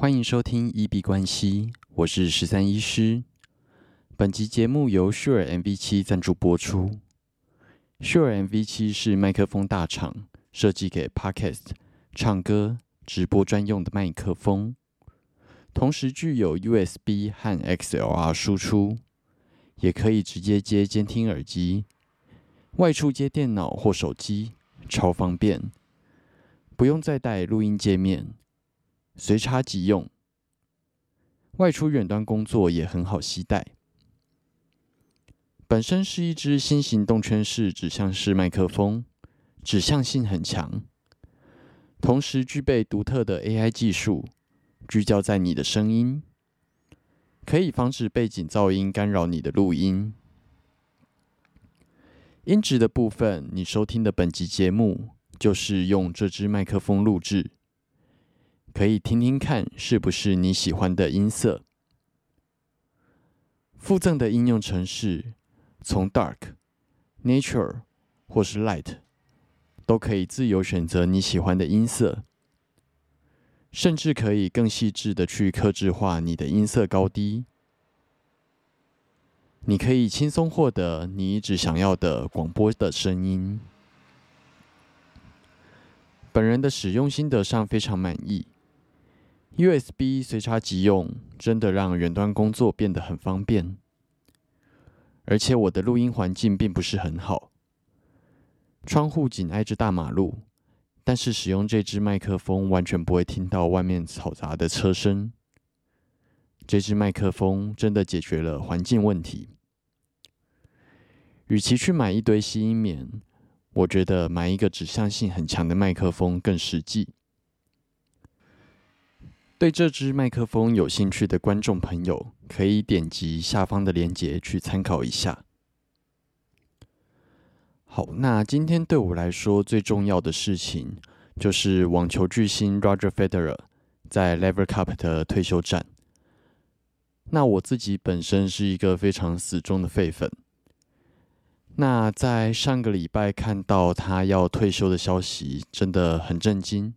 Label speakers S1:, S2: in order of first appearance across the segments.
S1: 欢迎收听一 B 关系，我是十三医师。本集节目由 Sure MV 七赞助播出。Sure MV 七是麦克风大厂设计给 Podcast、唱歌、直播专用的麦克风，同时具有 USB 和 XLR 输出，也可以直接接监听耳机，外出接电脑或手机，超方便，不用再带录音界面。随插即用，外出远端工作也很好携带。本身是一支新型动圈式指向式麦克风，指向性很强，同时具备独特的 AI 技术，聚焦在你的声音，可以防止背景噪音干扰你的录音。音质的部分，你收听的本集节目就是用这支麦克风录制。可以听听看是不是你喜欢的音色。附赠的应用程式，从 Dark、Nature 或是 Light，都可以自由选择你喜欢的音色，甚至可以更细致的去克制化你的音色高低。你可以轻松获得你一直想要的广播的声音。本人的使用心得上非常满意。USB 随插即用，真的让远端工作变得很方便。而且我的录音环境并不是很好，窗户紧挨着大马路，但是使用这支麦克风完全不会听到外面嘈杂的车声。这支麦克风真的解决了环境问题。与其去买一堆吸音棉，我觉得买一个指向性很强的麦克风更实际。对这支麦克风有兴趣的观众朋友，可以点击下方的链接去参考一下。好，那今天对我来说最重要的事情，就是网球巨星 Roger Federer 在 Lever Cup 的退休战。那我自己本身是一个非常死忠的废粉。那在上个礼拜看到他要退休的消息，真的很震惊。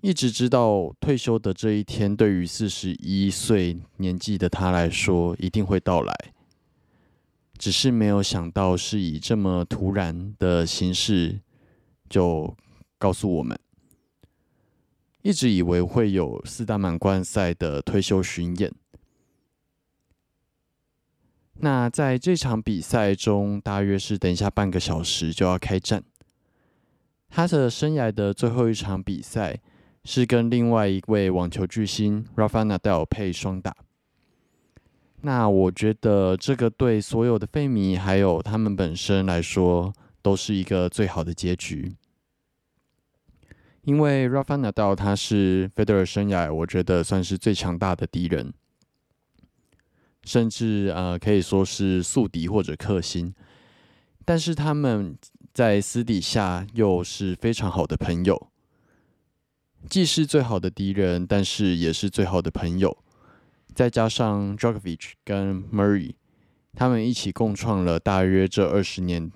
S1: 一直知道退休的这一天，对于四十一岁年纪的他来说一定会到来，只是没有想到是以这么突然的形式就告诉我们。一直以为会有四大满贯赛的退休巡演，那在这场比赛中，大约是等一下半个小时就要开战，他的生涯的最后一场比赛。是跟另外一位网球巨星 Rafa Nadal 配双打。那我觉得这个对所有的费迷还有他们本身来说，都是一个最好的结局。因为 Rafa Nadal 他是 Federer 生涯我觉得算是最强大的敌人，甚至呃可以说是宿敌或者克星。但是他们在私底下又是非常好的朋友。既是最好的敌人，但是也是最好的朋友。再加上 Djokovic 跟 Murray，他们一起共创了大约这二十年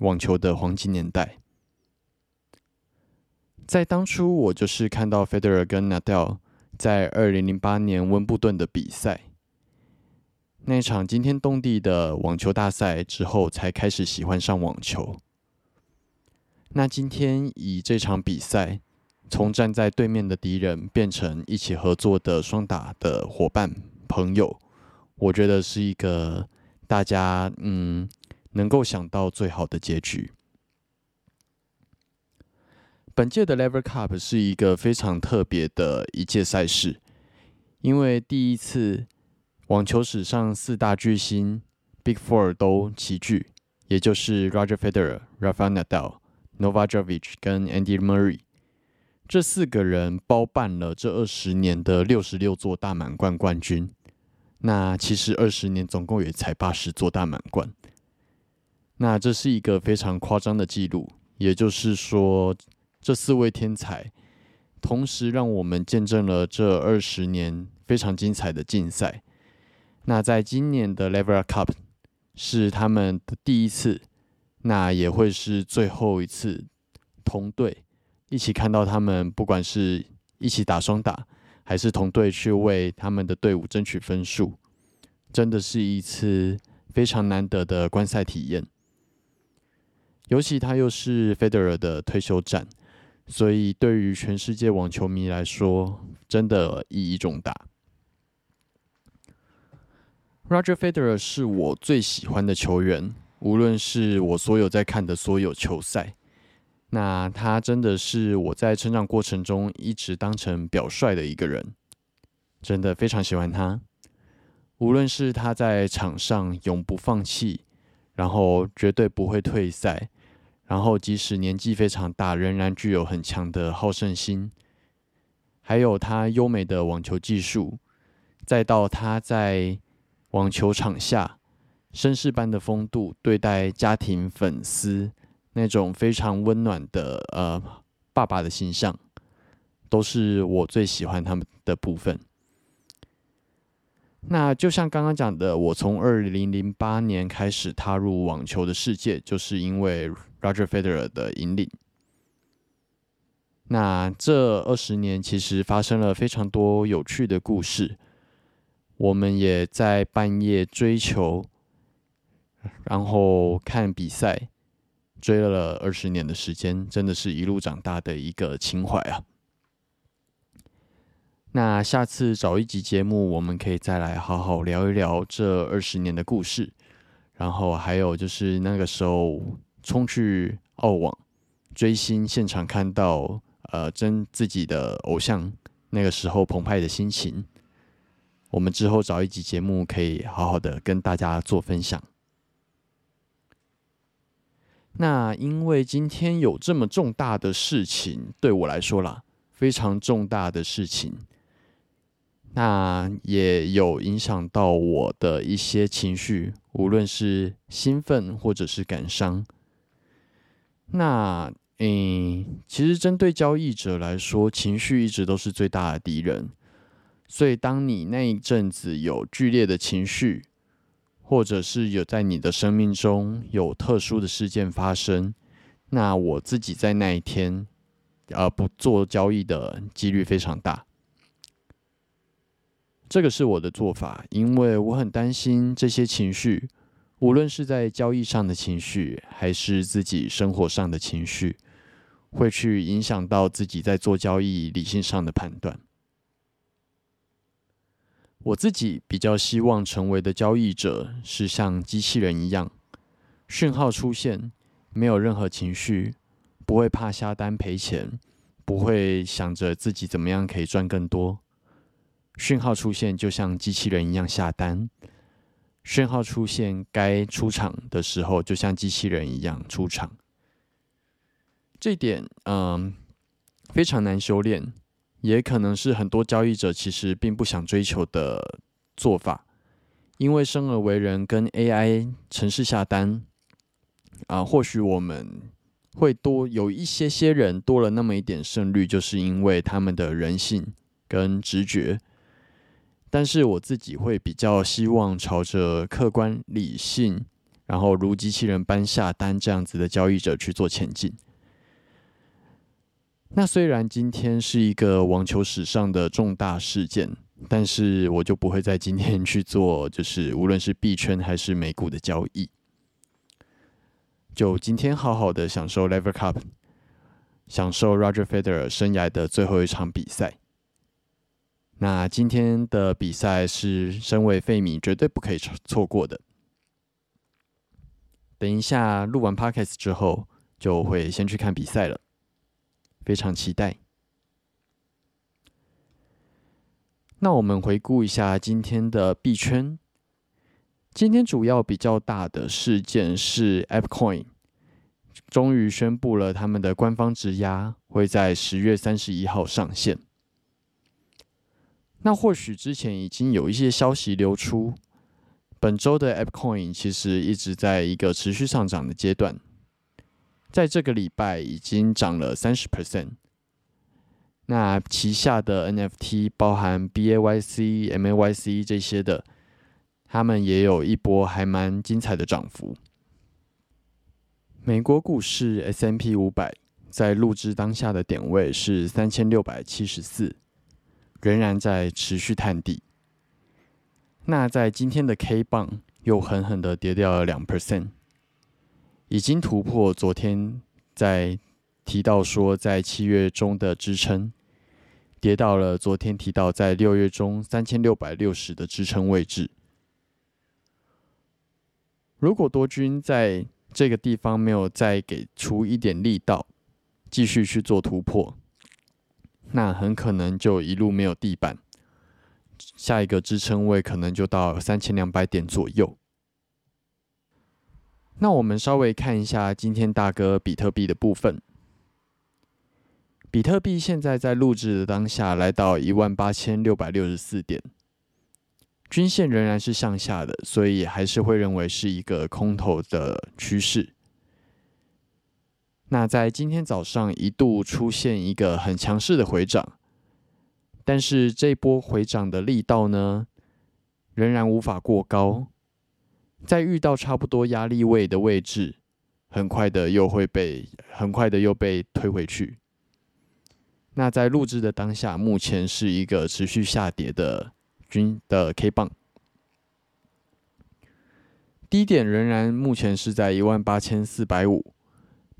S1: 网球的黄金年代。在当初，我就是看到 Federer 跟 Nadal 在二零零八年温布顿的比赛，那场惊天动地的网球大赛之后，才开始喜欢上网球。那今天以这场比赛。从站在对面的敌人变成一起合作的双打的伙伴朋友，我觉得是一个大家嗯能够想到最好的结局。本届的 Lever Cup 是一个非常特别的一届赛事，因为第一次网球史上四大巨星 Big Four 都齐聚，也就是 Roger Federer、Rafael Nadal、Novak Djokovic 跟 Andy Murray。这四个人包办了这二十年的六十六座大满贯冠军。那其实二十年总共也才八十座大满贯。那这是一个非常夸张的记录。也就是说，这四位天才同时让我们见证了这二十年非常精彩的竞赛。那在今年的 Lever Cup 是他们的第一次，那也会是最后一次同队。一起看到他们，不管是一起打双打，还是同队去为他们的队伍争取分数，真的是一次非常难得的观赛体验。尤其他又是 Federer 的退休战，所以对于全世界网球迷来说，真的意义重大。Roger Federer 是我最喜欢的球员，无论是我所有在看的所有球赛，那他真的是我在成长过程中一直当成表率的一个人，真的非常喜欢他。无论是他在场上永不放弃，然后绝对不会退赛。然后，即使年纪非常大，仍然具有很强的好胜心，还有他优美的网球技术，再到他在网球场下绅士般的风度对待家庭粉丝那种非常温暖的呃爸爸的形象，都是我最喜欢他们的部分。那就像刚刚讲的，我从二零零八年开始踏入网球的世界，就是因为 Roger Federer 的引领。那这二十年其实发生了非常多有趣的故事，我们也在半夜追求，然后看比赛，追了二十年的时间，真的是一路长大的一个情怀啊。那下次找一集节目，我们可以再来好好聊一聊这二十年的故事，然后还有就是那个时候冲去澳网追星，现场看到呃真自己的偶像那个时候澎湃的心情。我们之后找一集节目，可以好好的跟大家做分享。那因为今天有这么重大的事情，对我来说啦，非常重大的事情。那也有影响到我的一些情绪，无论是兴奋或者是感伤。那，嗯，其实针对交易者来说，情绪一直都是最大的敌人。所以，当你那一阵子有剧烈的情绪，或者是有在你的生命中有特殊的事件发生，那我自己在那一天，呃，不做交易的几率非常大。这个是我的做法，因为我很担心这些情绪，无论是在交易上的情绪，还是自己生活上的情绪，会去影响到自己在做交易理性上的判断。我自己比较希望成为的交易者是像机器人一样，讯号出现，没有任何情绪，不会怕下单赔钱，不会想着自己怎么样可以赚更多。讯号出现，就像机器人一样下单；讯号出现，该出场的时候，就像机器人一样出场。这点，嗯，非常难修炼，也可能是很多交易者其实并不想追求的做法。因为生而为人，跟 AI 城市下单，啊，或许我们会多有一些些人多了那么一点胜率，就是因为他们的人性跟直觉。但是我自己会比较希望朝着客观理性，然后如机器人般下单这样子的交易者去做前进。那虽然今天是一个网球史上的重大事件，但是我就不会在今天去做，就是无论是币圈还是美股的交易。就今天好好的享受 Lever Cup，享受 Roger Federer 生涯的最后一场比赛。那今天的比赛是身为费米绝对不可以错过的。等一下录完 podcast 之后，就会先去看比赛了，非常期待。那我们回顾一下今天的币圈。今天主要比较大的事件是 AppCoin 终于宣布了他们的官方质押会在十月三十一号上线。那或许之前已经有一些消息流出，本周的 AppCoin 其实一直在一个持续上涨的阶段，在这个礼拜已经涨了三十 percent。那旗下的 NFT 包含 BAYC、MAYC 这些的，他们也有一波还蛮精彩的涨幅。美国股市 S&P 五百在录制当下的点位是三千六百七十四。仍然在持续探底。那在今天的 K 棒又狠狠的跌掉了两 percent，已经突破昨天在提到说在七月中的支撑，跌到了昨天提到在六月中三千六百六十的支撑位置。如果多军在这个地方没有再给出一点力道，继续去做突破，那很可能就一路没有地板。下一个支撑位可能就到三千两百点左右。那我们稍微看一下今天大哥比特币的部分。比特币现在在录制的当下来到一万八千六百六十四点，均线仍然是向下的，所以还是会认为是一个空头的趋势。那在今天早上一度出现一个很强势的回涨。但是这波回涨的力道呢，仍然无法过高，在遇到差不多压力位的位置，很快的又会被很快的又被推回去。那在录制的当下，目前是一个持续下跌的均的 K 棒，低点仍然目前是在一万八千四百五，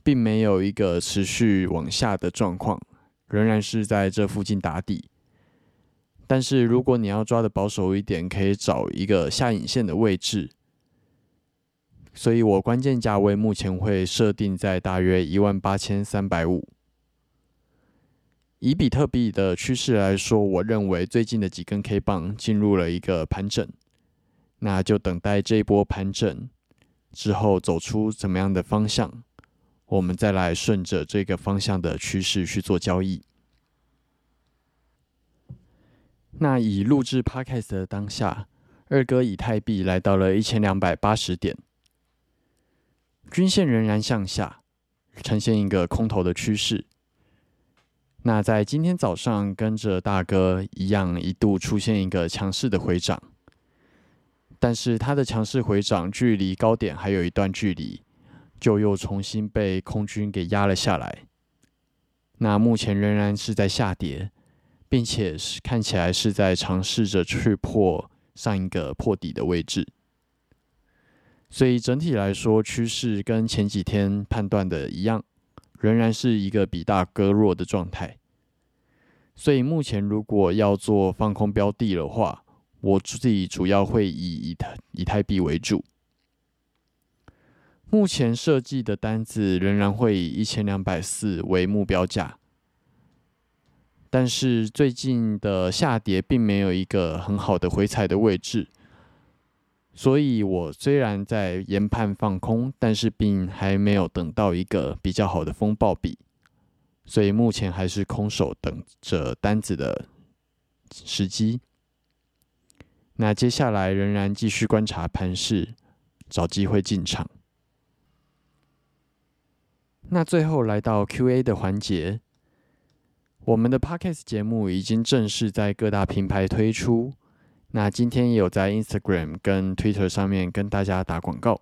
S1: 并没有一个持续往下的状况，仍然是在这附近打底。但是如果你要抓的保守一点，可以找一个下影线的位置。所以我关键价位目前会设定在大约一万八千三百五。以比特币的趋势来说，我认为最近的几根 K 棒进入了一个盘整，那就等待这一波盘整之后走出怎么样的方向，我们再来顺着这个方向的趋势去做交易。那以录制 Podcast 的当下，二哥以太币来到了一千两百八十点，均线仍然向下，呈现一个空头的趋势。那在今天早上，跟着大哥一样，一度出现一个强势的回涨，但是它的强势回涨距离高点还有一段距离，就又重新被空军给压了下来。那目前仍然是在下跌。并且是看起来是在尝试着去破上一个破底的位置，所以整体来说趋势跟前几天判断的一样，仍然是一个比大割弱的状态。所以目前如果要做放空标的的话，我自己主要会以以太以太币为主。目前设计的单子仍然会以一千两百四为目标价。但是最近的下跌并没有一个很好的回踩的位置，所以我虽然在研判放空，但是并还没有等到一个比较好的风暴比，所以目前还是空手等着单子的时机。那接下来仍然继续观察盘势，找机会进场。那最后来到 Q&A 的环节。我们的 Podcast 节目已经正式在各大平台推出，那今天有在 Instagram 跟 Twitter 上面跟大家打广告。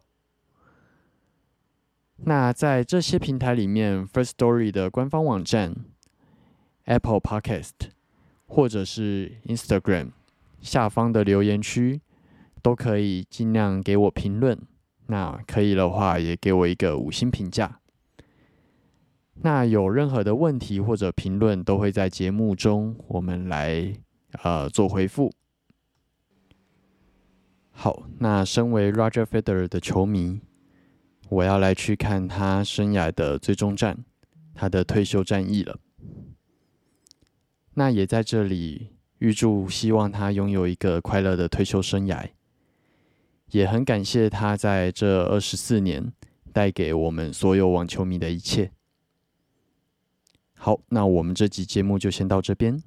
S1: 那在这些平台里面，First Story 的官方网站、Apple Podcast 或者是 Instagram 下方的留言区，都可以尽量给我评论。那可以的话，也给我一个五星评价。那有任何的问题或者评论，都会在节目中我们来呃做回复。好，那身为 Roger Federer 的球迷，我要来去看他生涯的最终战，他的退休战役了。那也在这里预祝，希望他拥有一个快乐的退休生涯。也很感谢他在这二十四年带给我们所有网球迷的一切。好，那我们这集节目就先到这边。